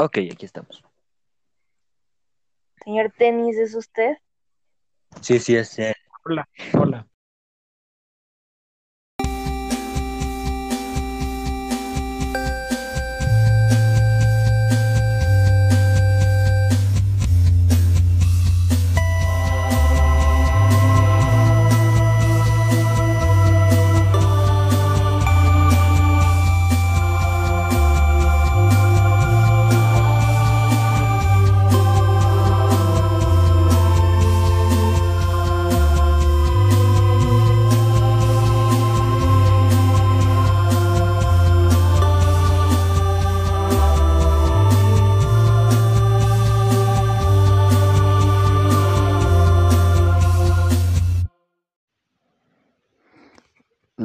Ok, aquí estamos. Señor Tenis, ¿es usted? Sí, sí, es él. Hola, hola.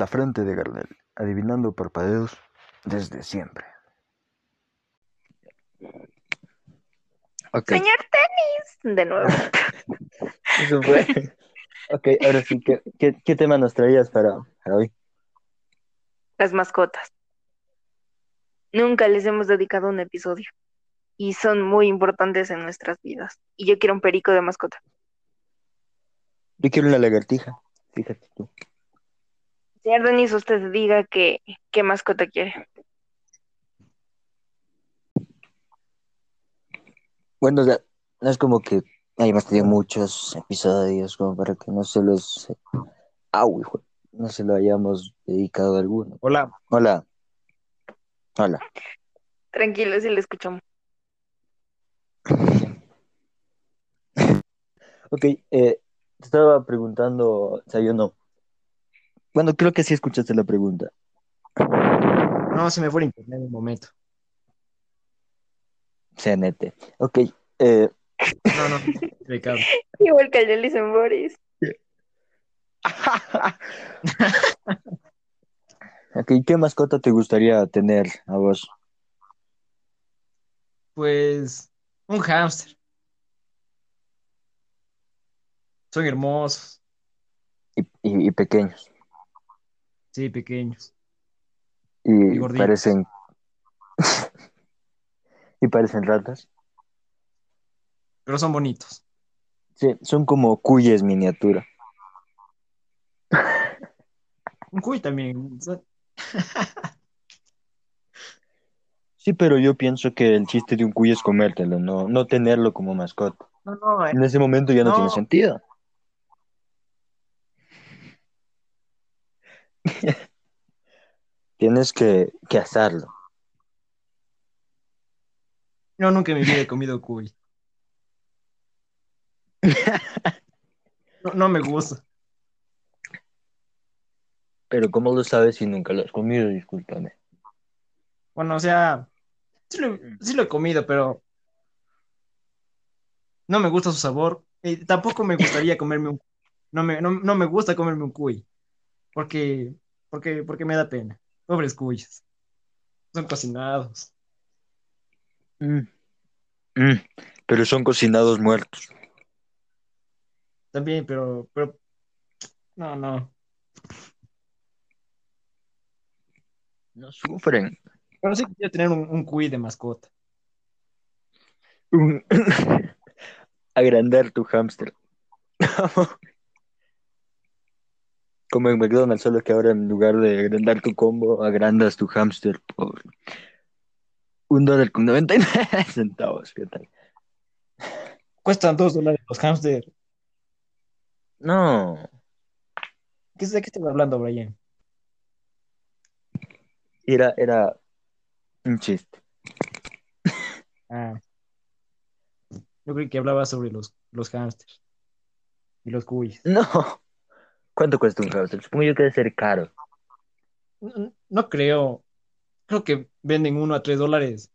La frente de Garnel, adivinando parpadeos desde siempre. Señor Tenis, de nuevo. eso fue. Ok, ahora sí, ¿qué, qué, qué tema nos traías para, para hoy? Las mascotas. Nunca les hemos dedicado un episodio y son muy importantes en nuestras vidas. Y yo quiero un perico de mascota. Yo quiero una lagartija, fíjate tú. Señor Denis, usted diga que, qué mascota quiere. Bueno, o sea, no es como que hayamos tenido muchos episodios como para que no se los... Au, hijo, no se lo hayamos dedicado a alguno. Hola. Hola. Hola. Tranquilo, si le escuchamos. Ok, eh, te estaba preguntando, o sea, yo no. Bueno, creo que sí escuchaste la pregunta. No, se me fue el internet un momento. CNT. Ok, eh, No, no, Ricardo. Igual que el de Listen Boris. ok, ¿qué mascota te gustaría tener a vos? Pues un hámster. Son hermosos, Y, y- y pequeños. Sí, pequeños. Y Y parecen... y parecen ratas. Pero son bonitos. Sí, son como cuyes miniatura. Un cuy también. Sí, pero yo pienso que el chiste de un cuy es comértelo, no, no tenerlo como mascota. No, no, eh, En ese momento ya no, No. tiene sentido. Tienes que, que asarlo. yo nunca en mi vida he comido cuy. No, no me gusta. Pero ¿cómo lo sabes si nunca lo has comido? Discúlpame. Bueno, o sea, sí lo, sí lo he comido, pero no me gusta su sabor. Y tampoco me gustaría comerme un no me, no, no me gusta comerme un cuy. Porque, porque, porque me da pena. Pobres cuyes. Son cocinados. Mm. Mm, Pero son cocinados muertos. También, pero, pero, no, no. No sufren. Pero sí quisiera tener un, un cuy de mascota. Un- Agrandar tu hámster. Como en McDonald's, solo que ahora en lugar de agrandar tu combo, agrandas tu hámster por un dólar con 99 centavos. ¿Qué tal? Cuestan dos dólares los hámster. No, ¿Qué, ¿De qué estás hablando, Brian? era, era un chiste. Ah. Yo creí que hablaba sobre los, los hámsters y los cuyes. No. ¿Cuánto cuesta un hámster? Supongo yo que debe ser caro. No, no creo. Creo que venden uno a tres dólares.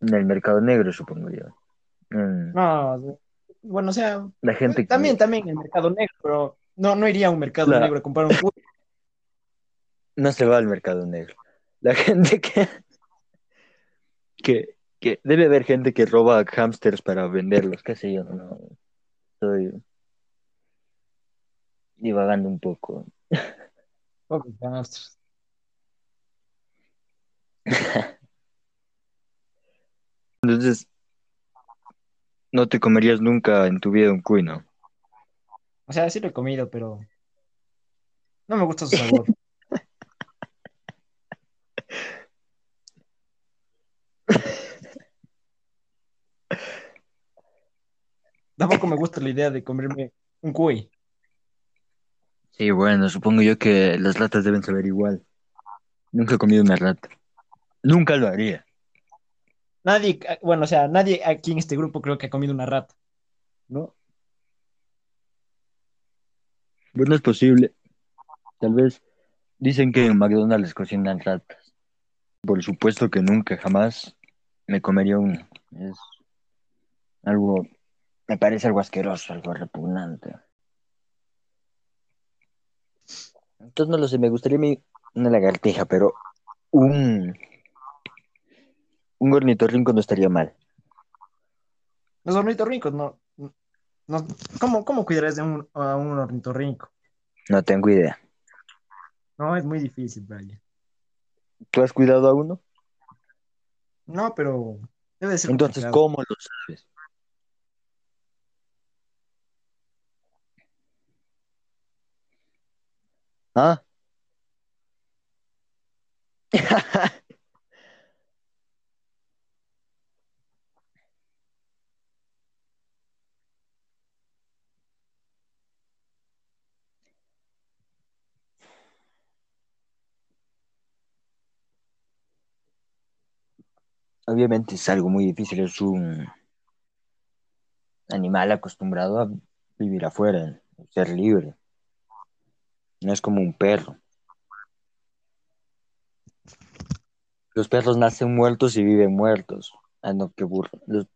En el mercado negro, supongo yo. Mm, No, bueno, o sea, La gente que- también, también en el mercado negro, pero no, no iría a un mercado negro a comprar un no se va al mercado negro. La gente que, que, que debe haber gente que roba hámsters para venderlos, qué sé yo, no. Estoy divagando un poco. Hámsters. Entonces, no te comerías nunca en tu vida un cuy, ¿no? O sea, sí lo he comido, pero no me gusta su sabor. Tampoco me gusta la idea de comerme un cuy. Sí, bueno, supongo yo que las ratas deben saber igual. Nunca he comido una rata. Nunca lo haría. Nadie, bueno, o sea, nadie aquí en este grupo creo que ha comido una rata, ¿no? Bueno, es posible. Tal vez dicen que en McDonald's cocinan ratas. Por supuesto que nunca, jamás me comería una. Es algo, me parece algo asqueroso, algo repugnante. Entonces no lo sé, me gustaría mi- una lagartija, pero un, un ornitorrinco no estaría mal. Los ornitorrincos, no, no, ¿cómo, cómo cuidarás de un, a un ornitorrinco? No tengo idea. No, es muy difícil, Brian. ¿Tú has cuidado a uno? No, pero debe ser Entonces, complicado. ¿cómo lo sabes? ¿Ah? Obviamente es algo muy difícil, es un animal acostumbrado a vivir afuera, ser libre. No es como un perro. Los perros nacen muertos y viven muertos. Ah, no, qué burro. Los...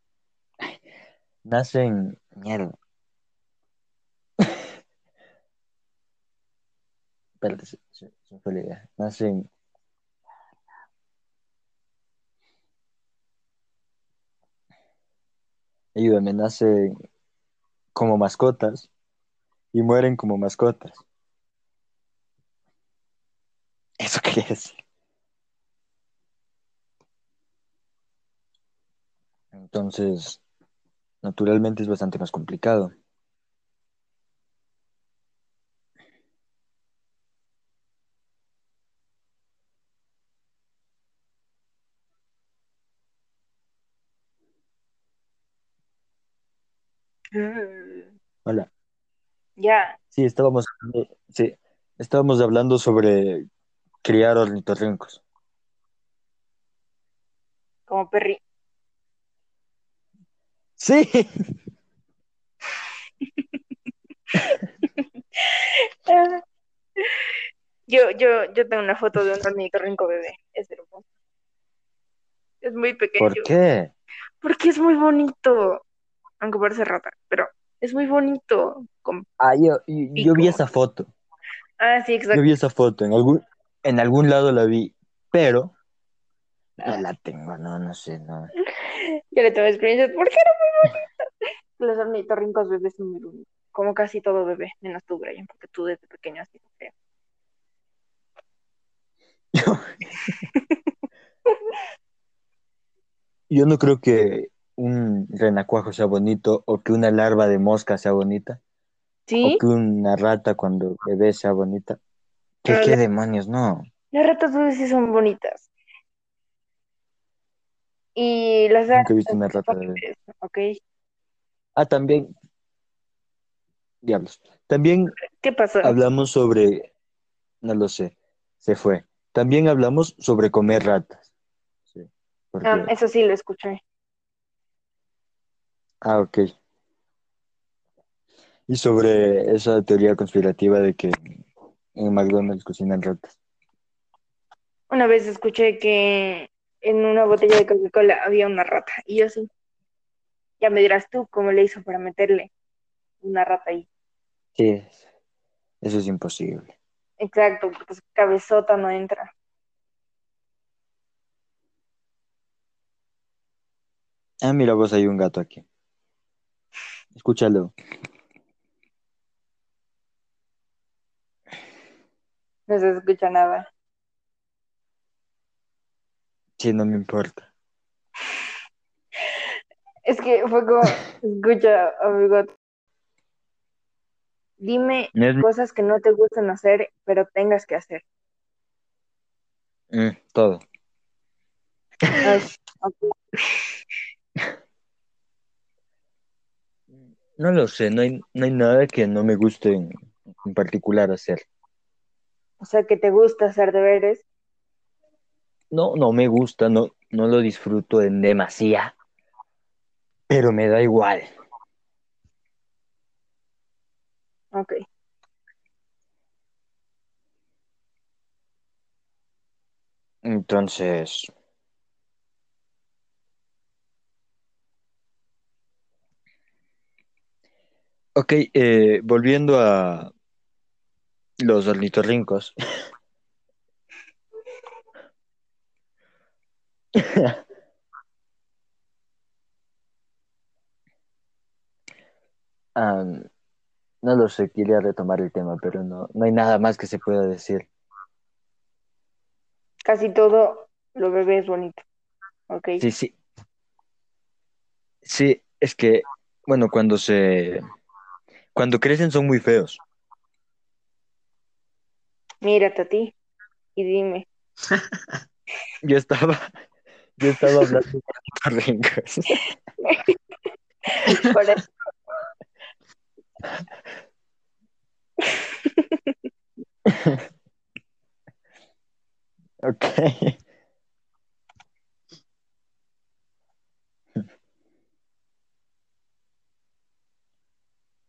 Nacen... Mierda. Espérate, se, se- fue la idea. Nacen... Ayúdame, nacen como mascotas y mueren como mascotas. ¿Eso qué es? Entonces, naturalmente es bastante más complicado. Mm, Hola. Ya, Sí, estábamos, hablando- sí, estábamos hablando sobre criar ornitorrincos. como perri. Sí. Yo, yo, yo tengo una foto de un ornitorrinco bebé. Es hermoso. Es muy pequeño. ¿Por qué? Porque es muy bonito. Aunque parece rata, pero es muy bonito. Con- Ah, yo, yo, yo vi esa foto. Ah, sí, Yo exacto. vi esa foto. En algún, en algún lado la vi, pero no la tengo, no, no sé, no. Yo le tomé screenshot porque era muy bonito. Los ornitorrincos bebés son muy bonitos. Como casi todo bebé, menos tú, Brian, porque tú desde pequeño has sido feo. Yo no creo que un renacuajo sea bonito o que una larva de mosca sea bonita ¿Sí? o que una rata cuando bebé sea bonita. ¿Qué, demonios? No. Las ratas bebés sí son bonitas. Y las Nunca he visto una rata bebé. ¿ok? Ah, también. Diablos. También ¿Qué pasó? hablamos sobre. No lo sé. Se fue. También hablamos sobre comer ratas. Sí. Porque- Ah, eso sí lo escuché. Ah, ok. Y sobre esa teoría conspirativa de que en McDonald's cocinan ratas. Una vez escuché que en una botella de Coca-Cola había una rata. Y yo sí. Ya me dirás tú cómo le hizo para meterle una rata ahí. Sí, eso es imposible. Exacto, porque su cabezota no entra. Ah, mira vos, hay un gato aquí. Escúchalo. No se escucha nada. Sí, no me importa. Es que fue como, escucha, amigo. Dime Es- cosas que no te gustan hacer, pero tengas que hacer. Mm, todo. Ay. No lo sé, no hay, no hay nada que no me guste en, en particular hacer. O sea, que te gusta hacer deberes. No, no me gusta, no, no lo disfruto en demasía, pero me da igual. Ok. Entonces, ok, eh, volviendo a los ornitorrincos. Am, no lo sé, quería retomar el tema, pero no, no hay nada más que se pueda decir. Casi todo lo bebé es bonito. Ok. Sí, sí. Sí, es que, bueno, cuando se... Cuando crecen son muy feos. Mírate a ti y dime. Yo estaba, yo estaba hablando de ornitorrincos. Por eso- Ok.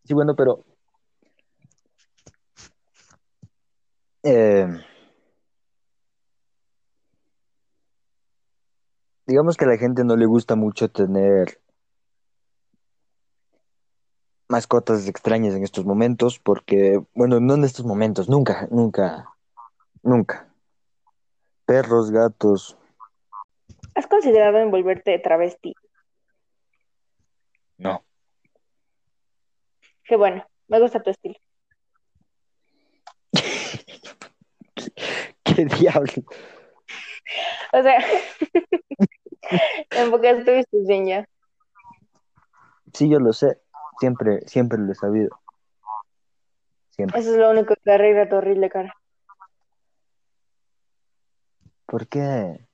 Sí, bueno, pero... eh, digamos que a la gente no le gusta mucho tener mascotas extrañas en estos momentos, porque, bueno, no en estos momentos, nunca, nunca, nunca. Perros, gatos, ¿Has considerado envolverte travesti? no. Qué bueno, me gusta tu estilo. ¿Qué diablo? O sea, en pocas estuviste bien ya. Sí, yo lo sé. Siempre, siempre lo he sabido. Siempre. Eso es lo único que arregla tu horrible cara. ¿Por qué?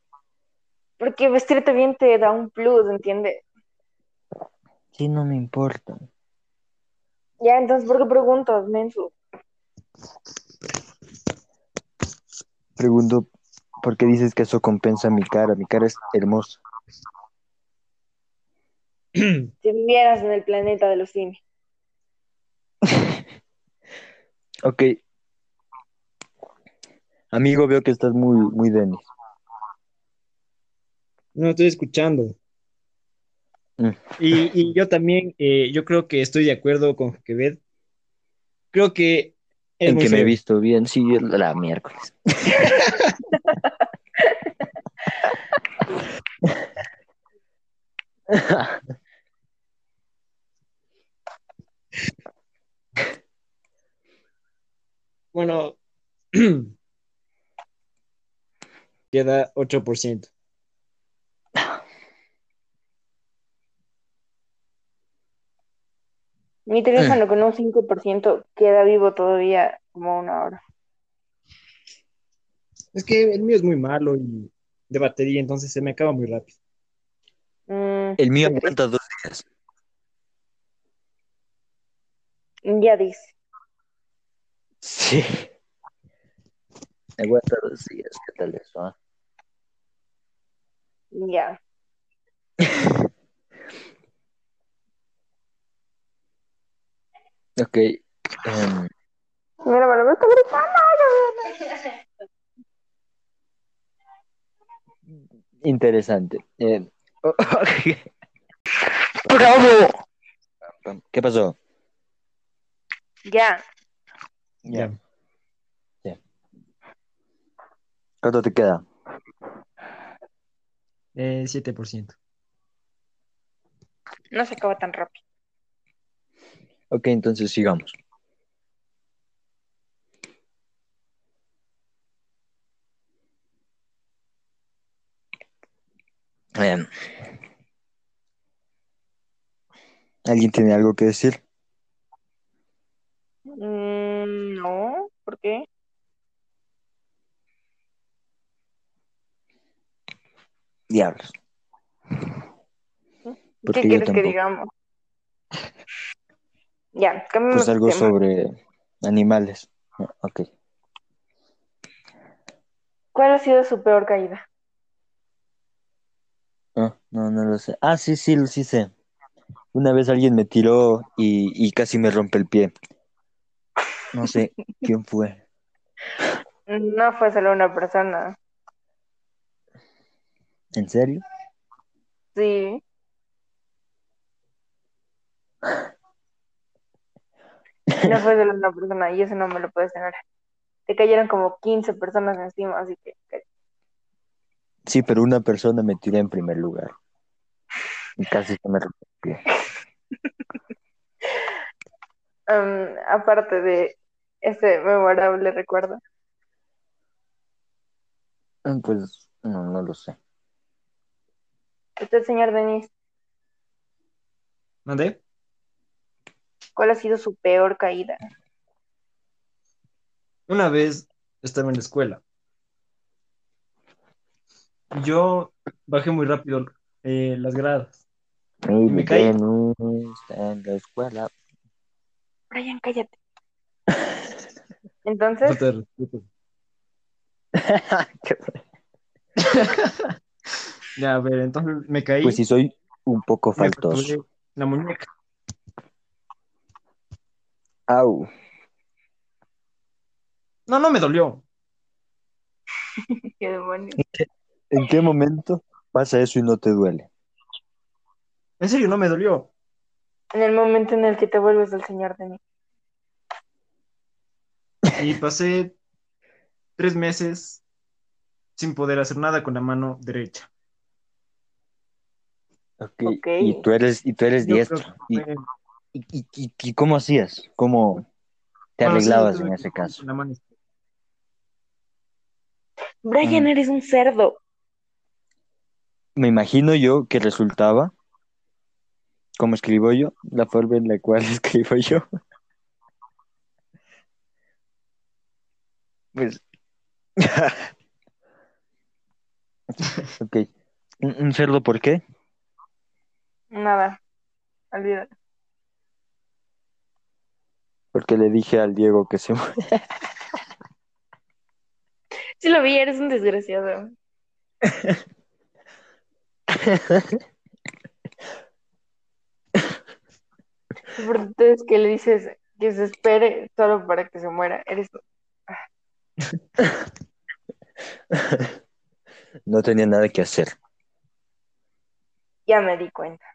Porque vestirte bien te da un plus, ¿entiendes? Sí, no me importa. Ya, entonces, ¿por qué preguntas, menso? Pregunto, ¿por qué dices que eso compensa mi cara? Mi cara es hermosa. Si vivieras en el planeta de los simios. Ok. Amigo, veo que estás muy, muy Denis. No, estoy escuchando. Mm. Y, y yo también, eh, yo creo que estoy de acuerdo con Quevedo. Creo que En que me he visto bien, sí, la miércoles. Bueno, queda 8%. Mi teléfono con un 5% queda vivo todavía como una hora. Es que el mío es muy malo y de batería, entonces se me acaba muy rápido. Mm, El mío aguanta dos días. Ya dice. Sí. Aguanta dos días. ¿Qué tal eso? ah? Ya. Ok. em, Mira, bueno, me está gritando. interesante. Eh, ¡Bravo! ¿Qué pasó? Ya. Ya. ¿Cuánto te queda? Eh, 7%. No se acaba tan rápido. Ok, entonces sigamos. Em, ¿Alguien tiene algo que decir? Mm, no, ¿por qué? Diablos. ¿Qué quieres que digamos? Ya, Pues algo tema. sobre animales. Ok. ¿Cuál ha sido su peor caída? Ah, no, no lo sé. Ah, sí, sí, sí sé. Una vez alguien me tiró y, y casi me rompe el pie. No sé quién fue. No fue solo una persona. ¿En serio? Sí. No fue solo una persona y eso no me lo puedes negar. Te cayeron como 15 personas encima, así que Sí, pero una persona me tiró en primer lugar. Y casi se me um, aparte de ese memorable recuerdo, Ah, Pues no, no lo sé. usted, señor Denis, ¿Mandé? ¿Cuál ha sido su peor caída? Una vez estaba en la escuela. Yo bajé muy rápido eh, las gradas. Me caí. Venus está en la escuela. Brian, cállate. Entonces, Ya, a ver, entonces me caí. pues sí, soy un poco faltoso. la muñeca. Au. No, no me dolió. qué demonios. ¿En qué momento pasa eso y no te duele? En serio, no me dolió. En el momento en el que te vuelves el señor Denis. Y pasé tres meses sin poder hacer nada con la mano derecha. Ok. Ok. Y tú eres, y tú eres Yo diestro. que ¿Y, fue- y, y- y- y cómo hacías? ¿Cómo te bueno, sí, arreglabas en ese caso? Brian, Mm. eres un cerdo. Me imagino yo que resultaba, como escribo yo, la forma en la cual escribo yo. Pues. ok. ¿Un, un cerdo por qué? Nada. Olvídalo. Porque le dije al Diego que se muere. Sí lo vi, eres un desgraciado. Entonces que le dices que se espere solo para que se muera. Eres No tenía nada que hacer. ya me di cuenta.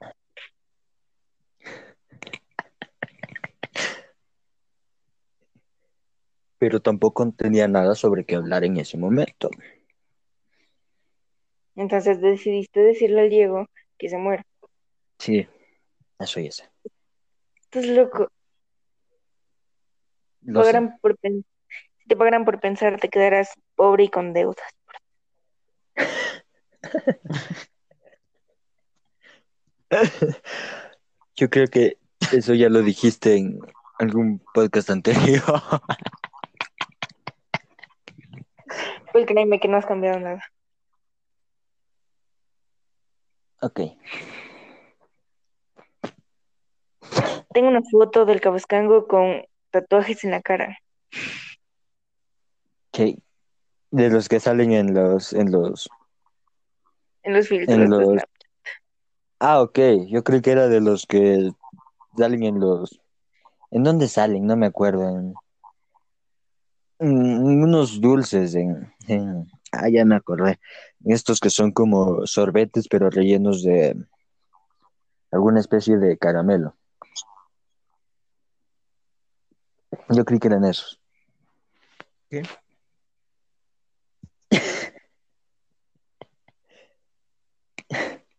Pero tampoco tenía nada sobre qué hablar en ese momento. Entonces decidiste decirle al Diego que se muera. Sí, eso ya sé. Estás loco. Lo por Si te pagaran por pensar, te quedarás pobre y con deudas. Yo creo que eso ya lo dijiste en algún podcast anterior. Pues créeme que no has cambiado nada. ok. Tengo una foto del Cabascango con tatuajes en la cara. ok. De los que salen en los, en los. En los filtros En los-. Ah, ok. Yo creo que era de los que salen en los. ¿En dónde salen? No me acuerdo. En unos dulces. En, en- Ah, ya me acordé. Estos que son como sorbetes, pero rellenos de alguna especie de caramelo. Yo creí que eran esos. ¿Qué?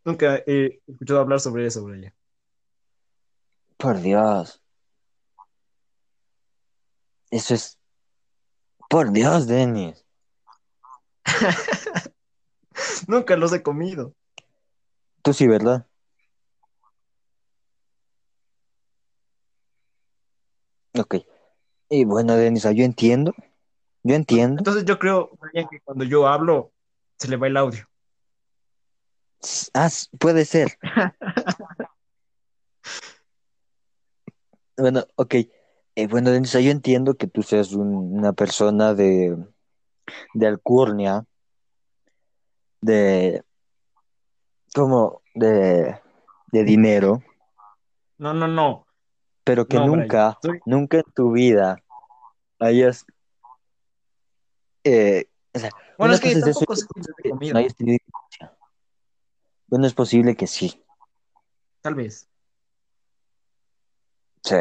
Nunca he escuchado hablar sobre eso, Brian. Por Dios. Eso es. Por Dios, Denis. Nunca los he comido. Tú sí, ¿verdad? Ok. Y bueno, Denisa, yo entiendo. Yo entiendo. Entonces yo creo, que cuando yo hablo, se le va el audio. Ah, puede ser. Bueno, ok. Eh, bueno, Denisa, yo entiendo que tú seas un- una persona de, de alcurnia, de, como, de, de dinero, No, no, no. pero que No, Brian, nunca, nunca en tu vida hayas, eh, o sea, Bueno, es que es tampoco de no hayas tenido. Bueno, es posible que sí. Tal vez. Sí.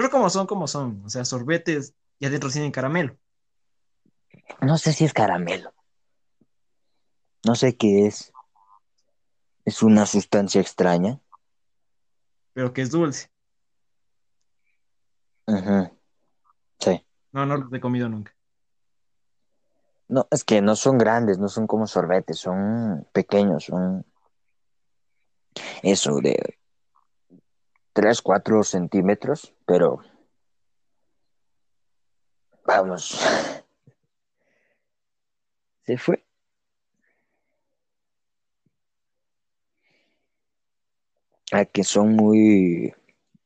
Pero como son, como son. O sea, sorbetes y adentro tienen caramelo. No sé si es caramelo. No sé qué es. Es una sustancia extraña. Pero que es dulce. Ujú. Sí. No, no los he comido nunca. No, es que no son grandes, no son como sorbetes, son pequeños, son eso de 3, 4 centímetros, pero vamos. Se fue. A que son muy,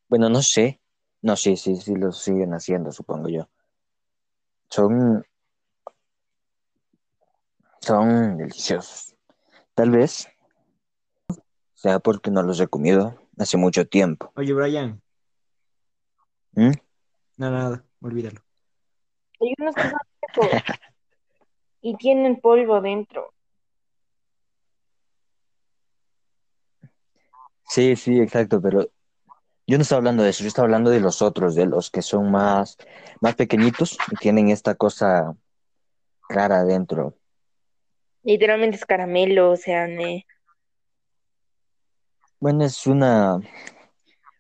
bueno, no sé. No, sí, sí, sí lo siguen haciendo, supongo yo. Son, son deliciosos. Tal vez sea porque no los he comido hace mucho tiempo. Oye, Brian. ¿Mm? No, nada, olvídalo. Hay unos que son secos y tienen polvo dentro. Sí, sí, exacto, pero yo no estaba hablando de eso, yo estaba hablando de los otros, de los que son más, más pequeñitos y tienen esta cosa rara adentro. Literalmente es caramelo, o sea, ne- Bueno, es una,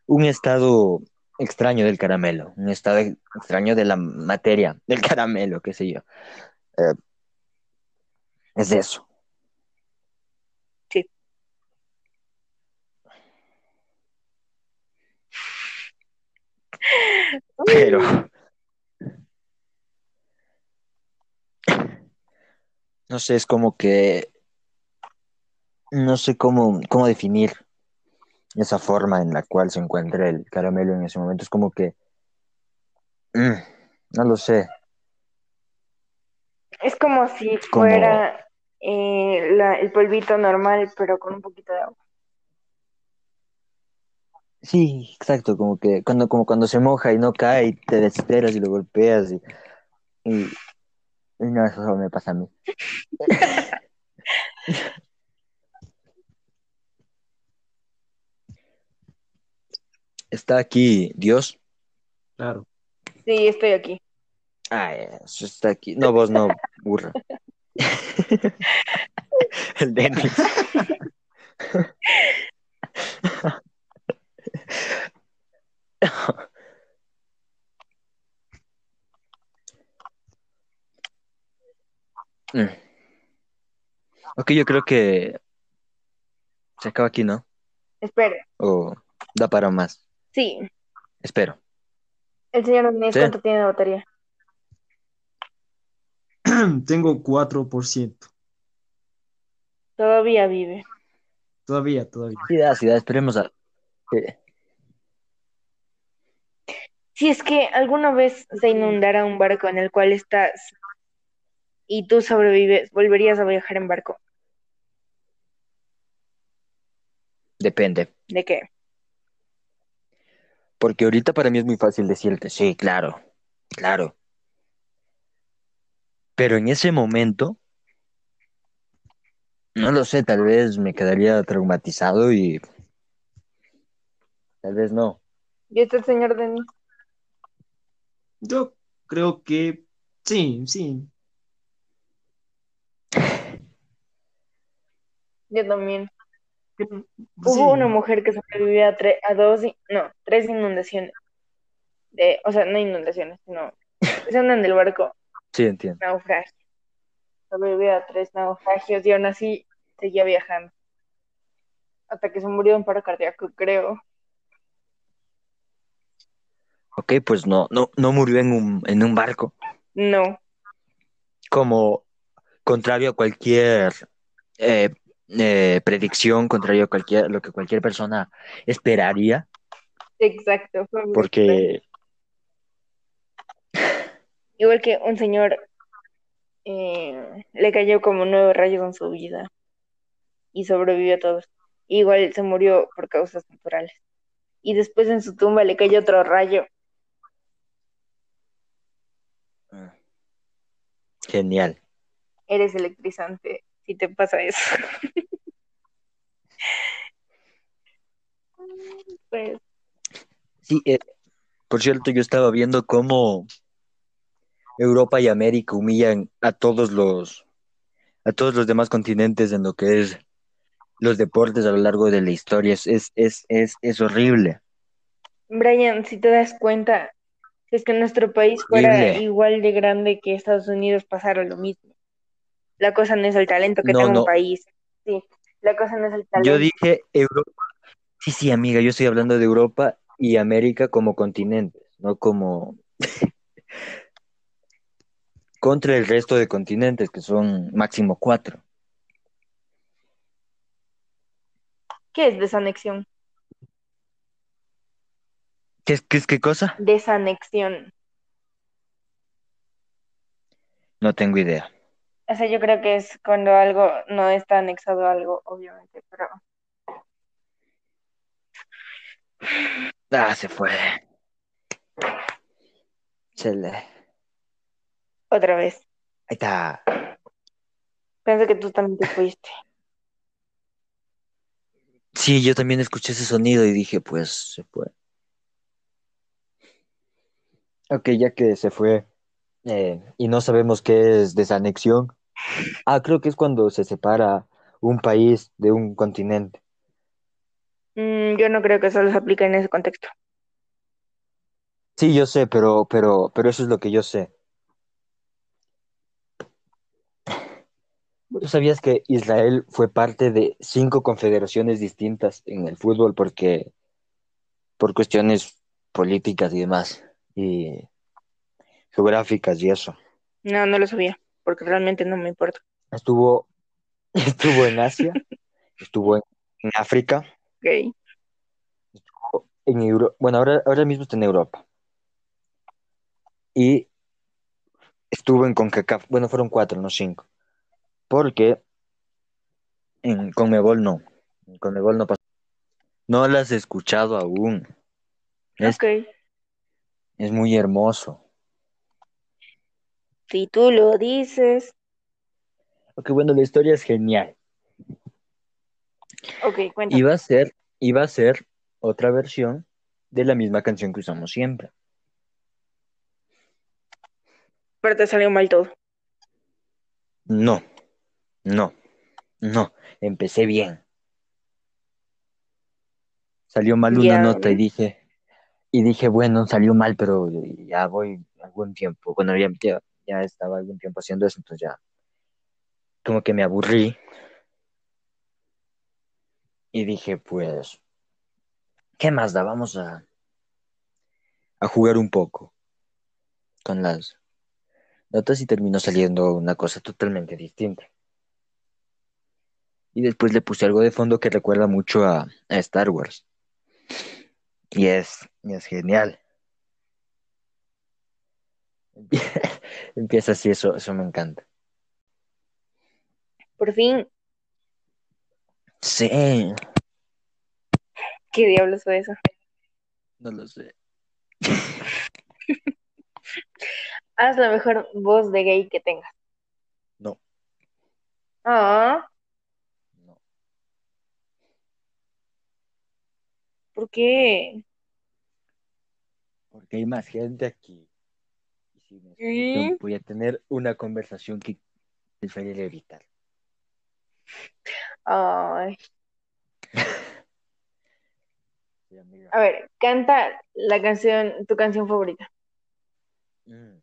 un estado extraño del caramelo, un estado extraño de la materia del caramelo, qué sé yo. Eh, es eso. Sí. Pero no sé, es como que no sé cómo, cómo definir esa forma en la cual se encuentra el caramelo en ese momento. Es como que mm, no lo sé. es como si Como- fuera eh, la- el polvito normal, pero con un poquito de agua. Sí, exacto, como que cuando, como cuando se moja y no cae y te desesperas y lo golpeas y, y, y no, eso solo me pasa a mí. Está aquí Dios. Claro. Sí, estoy aquí. Ah, eso está aquí. No, vos no, burra. El Denis. Mm. Ok, yo creo que se acaba aquí, ¿no? Espere. O da para más. Sí, Espero. el señor Núñez, Sí. ¿cuánto tiene de batería? Tengo 4%. Todavía vive. Todavía, todavía. Sí, da, sí, da, esperemos a. Si es que alguna vez se inundara un barco en el cual estás y tú sobrevives, ¿volverías a viajar en barco? Depende. ¿De qué? Porque ahorita para mí es muy fácil decirte, sí, claro, claro. Pero en ese momento, no lo sé, tal vez me quedaría traumatizado y tal vez no. ¿Y este señor Denis? Yo creo que sí, sí. Yo también. Sí. Hubo una mujer que sobrevivió a, tre- a dos, no, tres inundaciones. De, o sea, no inundaciones, sino se andan del barco, Sí, entiendo. naufragio. Sobrevivió a tres naufragios y aún así seguía viajando. Hasta que se murió de un paro cardíaco, creo. Ok, pues no, no, no murió en un, en un barco. No. Como contrario a cualquier eh, eh, predicción, contrario a cualquier, lo que cualquier persona esperaría, Exacto. porque Igual que un señor eh, le cayó como nueve rayos en su vida y sobrevivió a todos. Igual se murió por causas naturales. Y después en su tumba le cayó otro rayo. ah, genial. Eres electrizante si te pasa eso. Pues Sí, eh, por cierto, yo estaba viendo cómo Europa y América humillan a todos los, a todos los demás continentes en lo que es los deportes a lo largo de la historia. Es, es, es, es, es horrible. Brian, si te das cuenta, si es que nuestro país fuera Horrible. igual de grande que Estados Unidos, pasara lo mismo. La cosa no es el talento que No, tenga no. un país. Sí, la cosa no es el Yo talento. dije Europa. Sí, sí, amiga, yo estoy hablando de Europa y América como continentes, no como contra el resto de continentes, que son máximo cuatro. ¿Qué es desanexión? ¿Qué, es- qué, es- qué cosa? Desanexión. No tengo idea. O sea, yo creo que es cuando algo no está anexado a algo, obviamente, pero Ah, se fue. Se le... Ahí otra vez. está. Pensé que tú también te fuiste. Sí, yo también escuché ese sonido y dije, pues se fue. Ok, ya que se fue eh, y no sabemos qué es desanexión. Ah, creo que es cuando se separa un país de un continente. Mm, yo no creo que solo se aplique en ese contexto. Sí, yo sé, pero, pero, pero eso es lo que yo sé. ¿Tú sabías que Israel fue parte de cinco confederaciones distintas en el fútbol porque por cuestiones políticas y demás y geográficas y eso? No, no lo sabía, porque realmente no me importa. Estuvo, estuvo en Asia, estuvo en, en África, Ok. en Euro, bueno, ahora, ahora mismo está en Europa. Y estuvo en CONCACAF, bueno, fueron cuatro, no cinco. Porque en CONMEBOL no, en CONMEBOL no pasó. No las he escuchado aún. Es, Ok. es muy hermoso. Si tú lo dices. Ok, bueno, la historia es genial. Ok, cuéntame. Iba a ser, iba a ser otra versión de la misma canción que usamos siempre. Pero te salió mal todo. No, no, no. Empecé bien. Salió mal una nota y dije, y dije, bueno, salió mal, pero ya voy algún tiempo. Bueno, ya, ya, estaba algún tiempo haciendo eso, entonces ya como que me aburrí. Y dije, pues, ¿qué más da? Vamos a, a jugar un poco con las notas y terminó saliendo una cosa totalmente distinta. Y después le puse algo de fondo que recuerda mucho a, a Star Wars. Y es, y es genial. Empieza así, eso, eso me encanta. Por fin, Sí, ¿qué diablos fue eso? no lo sé. Haz la mejor voz de gay que tengas. No, Ah, no. ¿por qué? Porque hay más gente aquí. Voy a tener una conversación que preferiría evitar. Ay. Sí, amiga. A ver, canta la canción, tu canción favorita. Mm.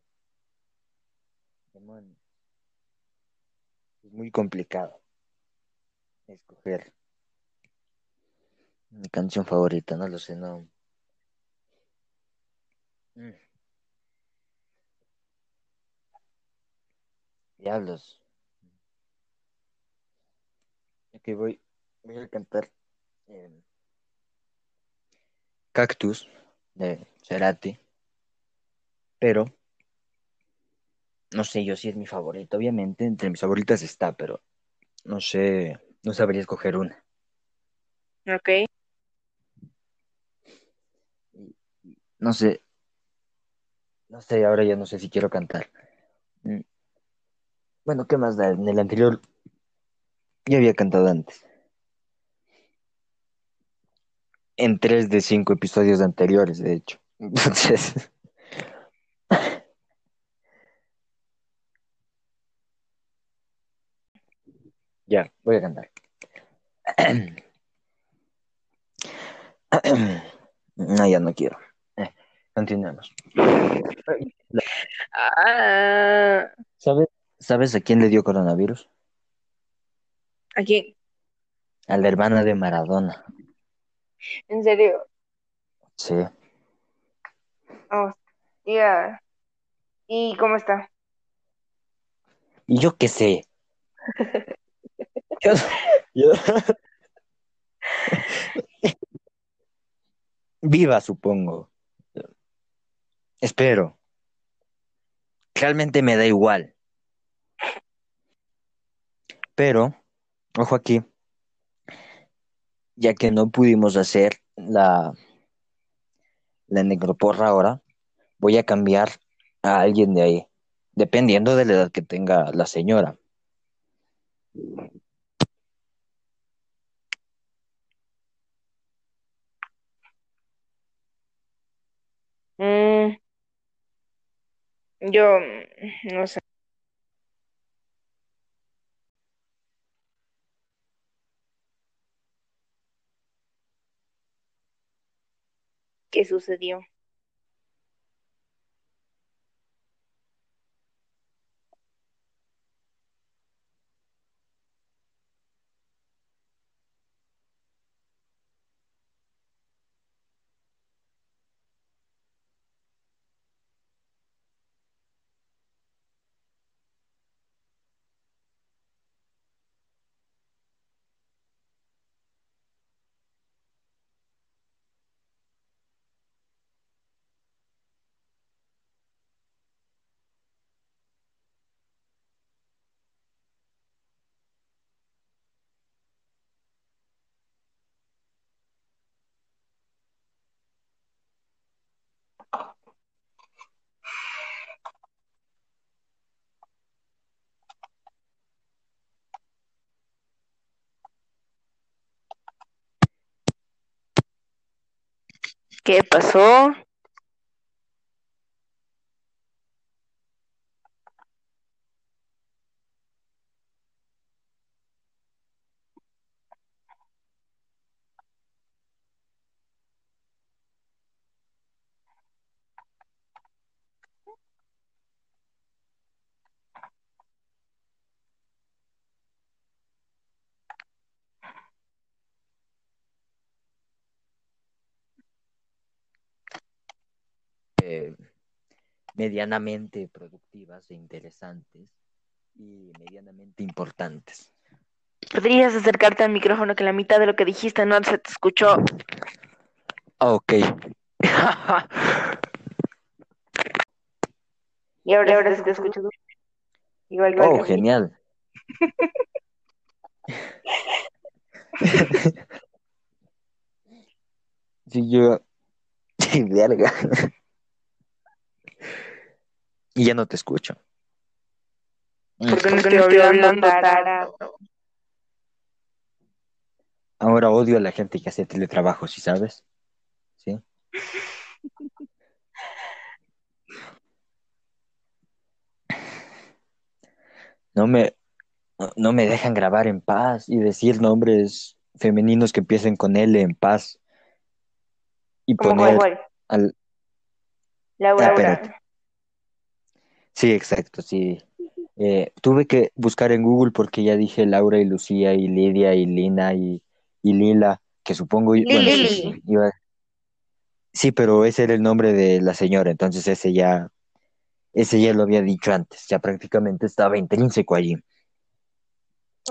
Demonios. Es muy complicado escoger mi canción favorita, no lo sé, no. Mm. Diablos. Aquí voy, voy a cantar eh, Cactus de Cerati. Pero no sé yo si es mi favorito. Obviamente, entre mis favoritas está, pero no sé, no sabría escoger una. Ok. No sé. No sé, ahora ya no sé si quiero cantar. Bueno, ¿qué más da? En el anterior ya había cantado antes. En tres de cinco episodios anteriores, de hecho. Entonces. ya, voy a cantar. No, ya no quiero. Eh, continuemos. Ah, ¿Sabes, ¿Sabes a quién le dio coronavirus? aquí, A la hermana de Maradona. en serio. Sí. Oh, ya. ¿Y cómo está? Y yo qué sé. Yo- yo- Viva, supongo. Espero. Realmente me da igual. Pero, ojo aquí, ya que no pudimos hacer la, la necroporra ahora, voy a cambiar a alguien de ahí, dependiendo de la edad que tenga la señora. Mm, yo, no sé. ¿Qué sucedió? ¿Qué pasó? eh, medianamente productivas e interesantes y medianamente importantes. ¿Podrías acercarte al micrófono que la mitad de lo que dijiste no se te escuchó? Ok. Y ahora, ahora se te escucha. Igual, igual oh, que genial. Sí, yo. Verga. Y ya no te escucho. Porque no estoy hablando tarado. Ahora odio a la gente que hace teletrabajo, ¿sí sabes? Sí. No me, no me dejan grabar en paz y decir nombres femeninos que empiecen con L en paz. Y poner al... Laura. Ah. Sí, exacto, sí. Eh, tuve que buscar en Google porque ya dije Laura y Lucía y Lidia y Lina y, y Lila, que supongo... bueno, sí, Lili. sí, iba- Sí, pero ese era el nombre de la señora, entonces ese ya, ese ya lo había dicho antes, ya prácticamente estaba intrínseco allí.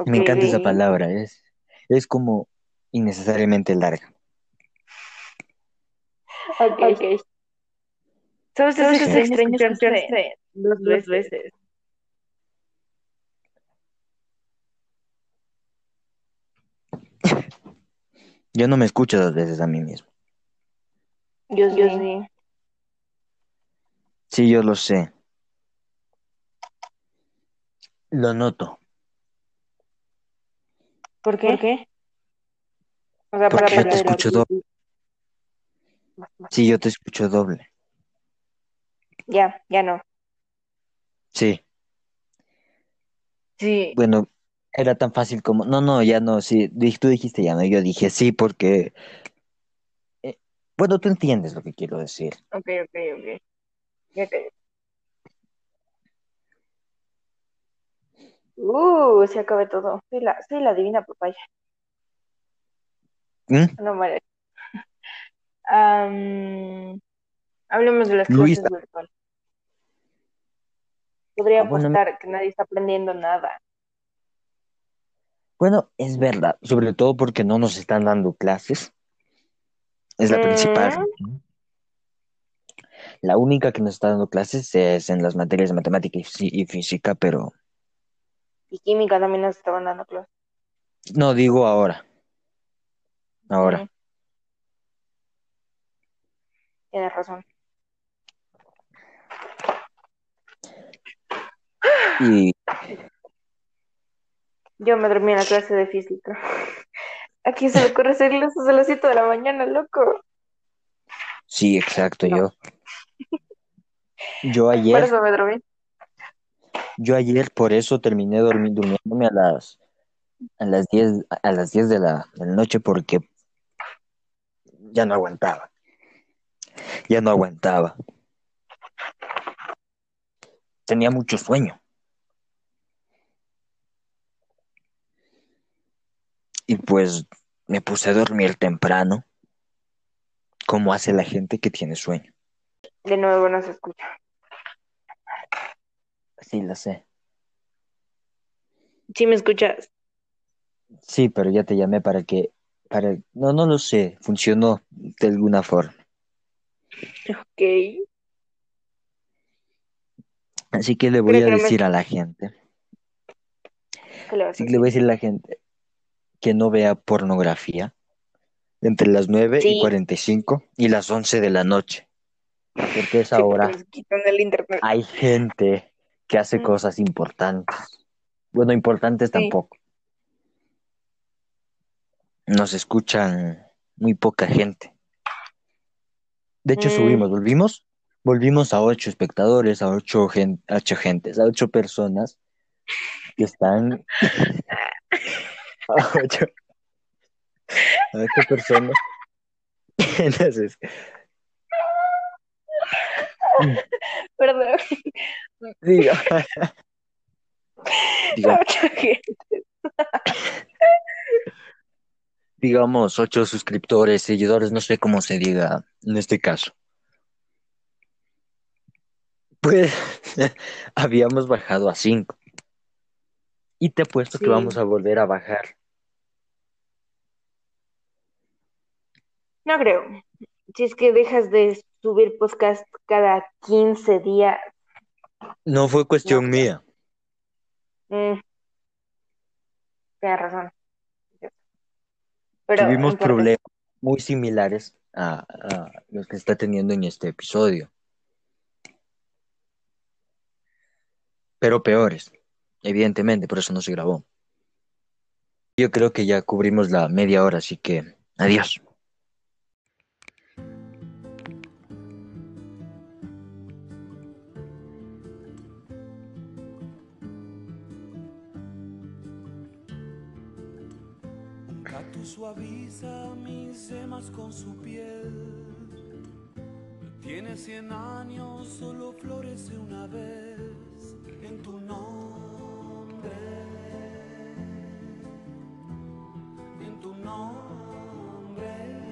Me encanta esa palabra, es, es como innecesariamente larga. Ok. ¿Sabes? ¿Sabes? Es Sí. extraño escucharse dos dos veces. veces. Yo no me escucho dos veces a mí mismo. Yo Yo sí. sí. Yo lo sé. Lo noto. ¿Por qué? ¿Por qué? O sea, para Porque yo te escucho doble. Sí, yo te escucho doble. Ya, ya no. Sí. Sí. Bueno, era tan fácil como. No, no, ya no. Sí, Di- tú dijiste ya no. Yo dije sí, porque. eh, bueno, tú entiendes lo que quiero decir. Ok, ok, ok. Ya callé. Uh, se acabó todo. Soy la, soy la divina papaya. ¿Mm? No. Am, hablemos de las Luisa. clases virtuales. Podría Ah, bueno, apostar que nadie está aprendiendo nada. Bueno, es verdad, sobre todo porque no nos están dando clases. Es la principal Mm. La única que nos está dando clases es en las materias de matemática y, y física, pero Y química también nos estaban dando clases. no digo ahora. Ahora. Mm. Tienes razón. Y Yo me dormí en la clase de física. ¿A quién se le ocurre hacer clases a las 7 de la mañana, loco? sí, exacto, No. yo. Yo Por ayer, eso me dormí. yo ayer por eso terminé dormi- durmiéndome a las a las 10 a las 10 de la, de la noche porque ya no aguantaba. Ya no aguantaba. Tenía mucho sueño. Y pues me puse a dormir temprano, como hace la gente que tiene sueño. De nuevo no se escucha. Sí, la sé. ¿Sí me escuchas? Sí, pero ya te llamé para que, para, no, no lo sé, funcionó de alguna forma. Ok. Así que le voy Creo a me- decir a la gente, ¿Qué le así que le voy a decir a la gente que no vea pornografía entre las 9 Sí. y 45 y las 11 de la noche. Porque a esa Sí, porque hora nos quitan el internet. hay gente que hace Mm. cosas importantes. Bueno, importantes Sí. tampoco. Nos escuchan muy poca gente. De hecho, Mm. subimos, volvimos, volvimos a ocho espectadores, a ocho, gen- a ocho gentes, a ocho personas que están a ocho, a ocho personas. Entonces, Perdón. digo, gente. digamos, ocho suscriptores, seguidores, no sé cómo se diga en este caso. Pues habíamos bajado a cinco. Y te apuesto que Sí. vamos a volver a bajar. No creo. Si es que dejas de subir podcast cada 15 días. No fue cuestión No. mía. mm, tienes razón. Pero Tuvimos problemas muy similares a, a los que está teniendo en este episodio. Pero peores, evidentemente, por eso no se grabó. Yo creo que ya cubrimos la media hora, así que adiós. Gato suaviza mis semas con su piel. Tiene cien años, solo florece una vez en tu nombre, en tu nombre.